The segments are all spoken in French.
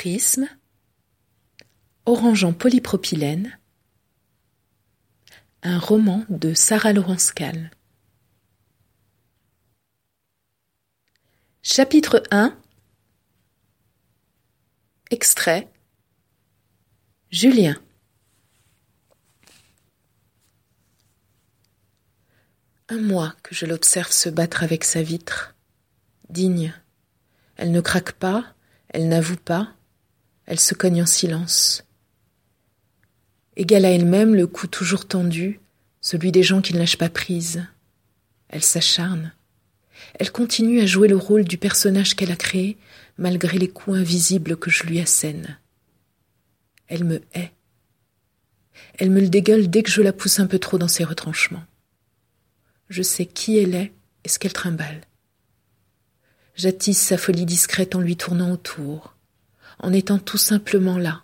Prisme, Orange en polypropylène, un roman de Sarah Laurence Kahl. Chapitre 1 Extrait Julien Un mois que je l'observe se battre avec sa vitre. Digne. Elle ne craque pas, elle n'avoue pas, elle se cogne en silence. Égale à elle-même, le cou toujours tendu, celui des gens qui ne lâchent pas prise. Elle s'acharne. Elle continue à jouer le rôle du personnage qu'elle a créé, malgré les coups invisibles que je lui assène. Elle me hait. Elle me le dégueule dès que je la pousse un peu trop dans ses retranchements. Je sais qui elle est et ce qu'elle trimballe. J'attise sa folie discrète en lui tournant autour, en étant tout simplement là,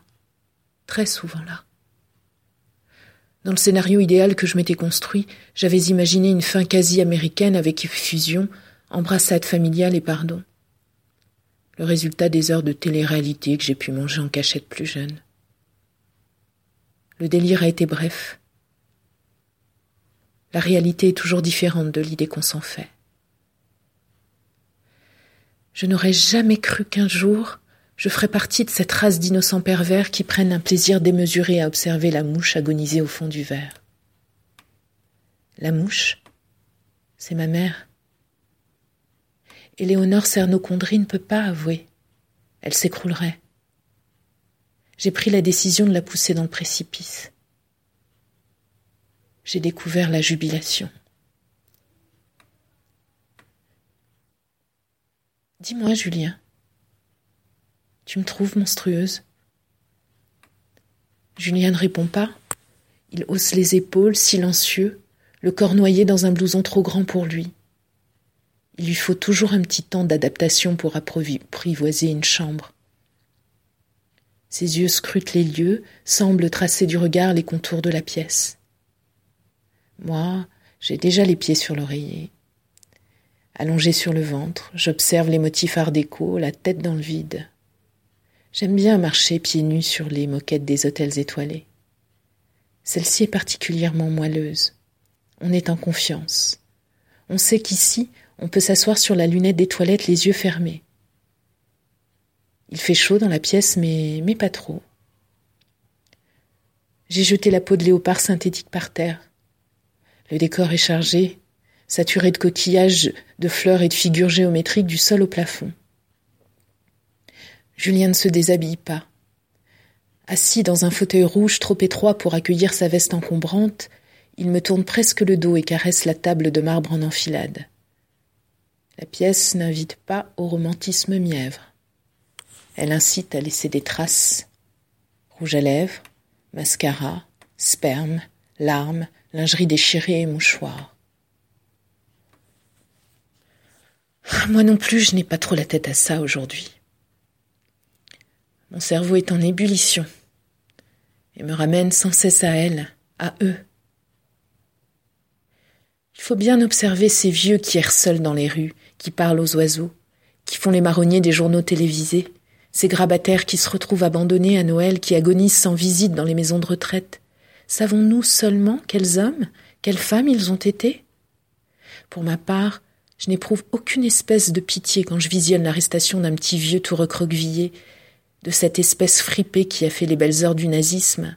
très souvent là. Dans le scénario idéal que je m'étais construit, j'avais imaginé une fin quasi américaine avec effusion, embrassade familiale et pardon. Le résultat des heures de télé-réalité que j'ai pu manger en cachette plus jeune. Le délire a été bref, la réalité est toujours différente de l'idée qu'on s'en fait. Je n'aurais jamais cru qu'un jour je ferais partie de cette race d'innocents pervers qui prennent un plaisir démesuré à observer la mouche agoniser au fond du verre. La mouche, c'est ma mère. Éléonore Cernocondry ne peut pas avouer. Elle s'écroulerait. J'ai pris la décision de la pousser dans le précipice j'ai découvert la jubilation. Dis-moi, Julien, tu me trouves monstrueuse Julien ne répond pas. Il hausse les épaules, silencieux, le corps noyé dans un blouson trop grand pour lui. Il lui faut toujours un petit temps d'adaptation pour apprivoiser une chambre. Ses yeux scrutent les lieux, semblent tracer du regard les contours de la pièce. Moi, j'ai déjà les pieds sur l'oreiller. Allongé sur le ventre, j'observe les motifs art déco, la tête dans le vide. J'aime bien marcher pieds nus sur les moquettes des hôtels étoilés. Celle-ci est particulièrement moelleuse. On est en confiance. On sait qu'ici, on peut s'asseoir sur la lunette des toilettes les yeux fermés. Il fait chaud dans la pièce, mais, mais pas trop. J'ai jeté la peau de léopard synthétique par terre. Le décor est chargé, saturé de coquillages, de fleurs et de figures géométriques du sol au plafond. Julien ne se déshabille pas. Assis dans un fauteuil rouge trop étroit pour accueillir sa veste encombrante, il me tourne presque le dos et caresse la table de marbre en enfilade. La pièce n'invite pas au romantisme mièvre. Elle incite à laisser des traces. Rouge à lèvres, mascara, sperme, larmes, lingerie déchirée et mouchoirs. Moi non plus, je n'ai pas trop la tête à ça aujourd'hui. Mon cerveau est en ébullition et me ramène sans cesse à elle, à eux. Il faut bien observer ces vieux qui errent seuls dans les rues, qui parlent aux oiseaux, qui font les marronniers des journaux télévisés, ces grabataires qui se retrouvent abandonnés à Noël, qui agonisent sans visite dans les maisons de retraite, Savons-nous seulement quels hommes, quelles femmes ils ont été? Pour ma part, je n'éprouve aucune espèce de pitié quand je visionne l'arrestation d'un petit vieux tout recroquevillé, de cette espèce fripée qui a fait les belles heures du nazisme,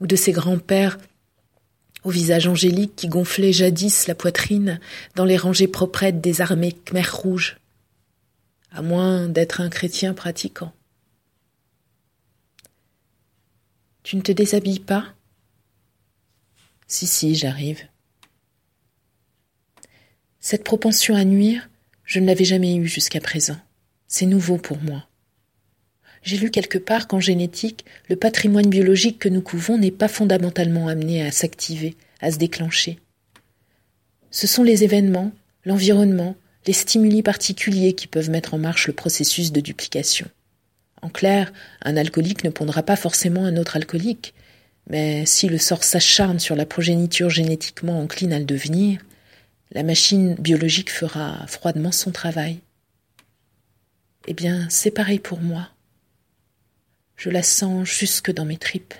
ou de ces grands-pères au visage angélique qui gonflaient jadis la poitrine dans les rangées proprettes des armées Khmer rouges, à moins d'être un chrétien pratiquant. Tu ne te déshabilles pas? Si, si, j'arrive. Cette propension à nuire, je ne l'avais jamais eue jusqu'à présent. C'est nouveau pour moi. J'ai lu quelque part qu'en génétique, le patrimoine biologique que nous couvons n'est pas fondamentalement amené à s'activer, à se déclencher. Ce sont les événements, l'environnement, les stimuli particuliers qui peuvent mettre en marche le processus de duplication. En clair, un alcoolique ne pondra pas forcément un autre alcoolique, mais si le sort s'acharne sur la progéniture génétiquement encline à le devenir, la machine biologique fera froidement son travail. Eh bien, c'est pareil pour moi, Je la sens jusque dans mes tripes.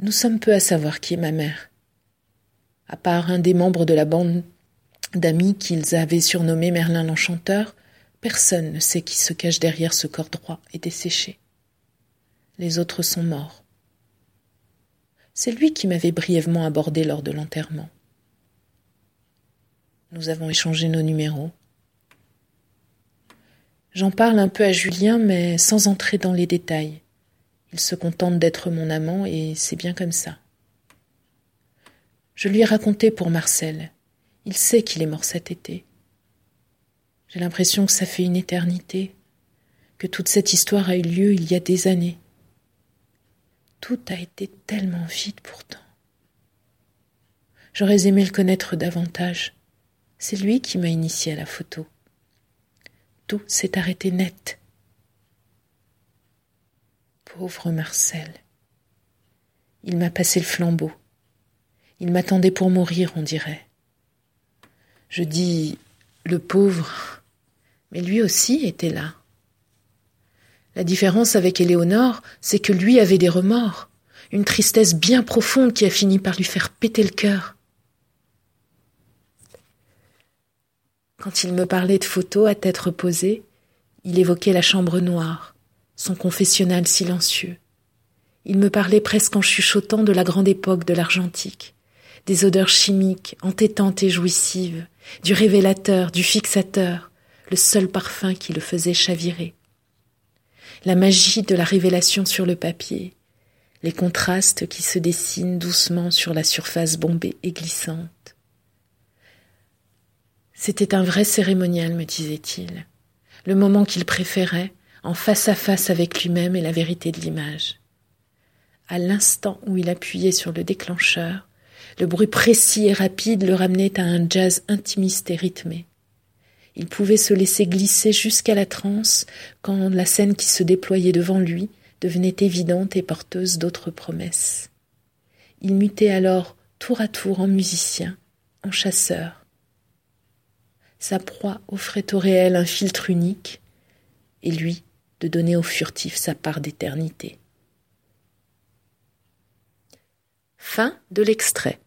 Nous sommes peu à savoir qui est ma mère. À part un des membres de la bande d'amis qu'ils avaient surnommé Merlin l'Enchanteur, personne ne sait qui se cache derrière ce corps droit et desséché. Les autres sont morts. C'est lui qui m'avait brièvement abordé lors de l'enterrement. Nous avons échangé nos numéros. J'en parle un peu à Julien, mais sans entrer dans les détails. Il se contente d'être mon amant et c'est bien comme ça. Je lui ai raconté pour Marcel. Il sait qu'il est mort cet été. J'ai l'impression que ça fait une éternité, que toute cette histoire a eu lieu il y a des années. Tout a été tellement vite pourtant. J'aurais aimé le connaître davantage. C'est lui qui m'a initié à la photo. Tout s'est arrêté net. Pauvre Marcel. Il m'a passé le flambeau. Il m'attendait pour mourir, on dirait. Je dis le pauvre, mais lui aussi était là. La différence avec Éléonore, c'est que lui avait des remords, une tristesse bien profonde qui a fini par lui faire péter le cœur. Quand il me parlait de photos à tête reposée, il évoquait la chambre noire, son confessionnal silencieux. Il me parlait presque en chuchotant de la grande époque de l'argentique, des odeurs chimiques, entêtantes et jouissives, du révélateur, du fixateur, le seul parfum qui le faisait chavirer. La magie de la révélation sur le papier, les contrastes qui se dessinent doucement sur la surface bombée et glissante. C'était un vrai cérémonial, me disait-il, le moment qu'il préférait, en face à face avec lui-même et la vérité de l'image. À l'instant où il appuyait sur le déclencheur, le bruit précis et rapide le ramenait à un jazz intimiste et rythmé. Il pouvait se laisser glisser jusqu'à la transe quand la scène qui se déployait devant lui devenait évidente et porteuse d'autres promesses. Il mutait alors tour à tour en musicien, en chasseur, sa proie offrait au réel un filtre unique, et lui de donner au furtif sa part d'éternité. Fin de l'extrait.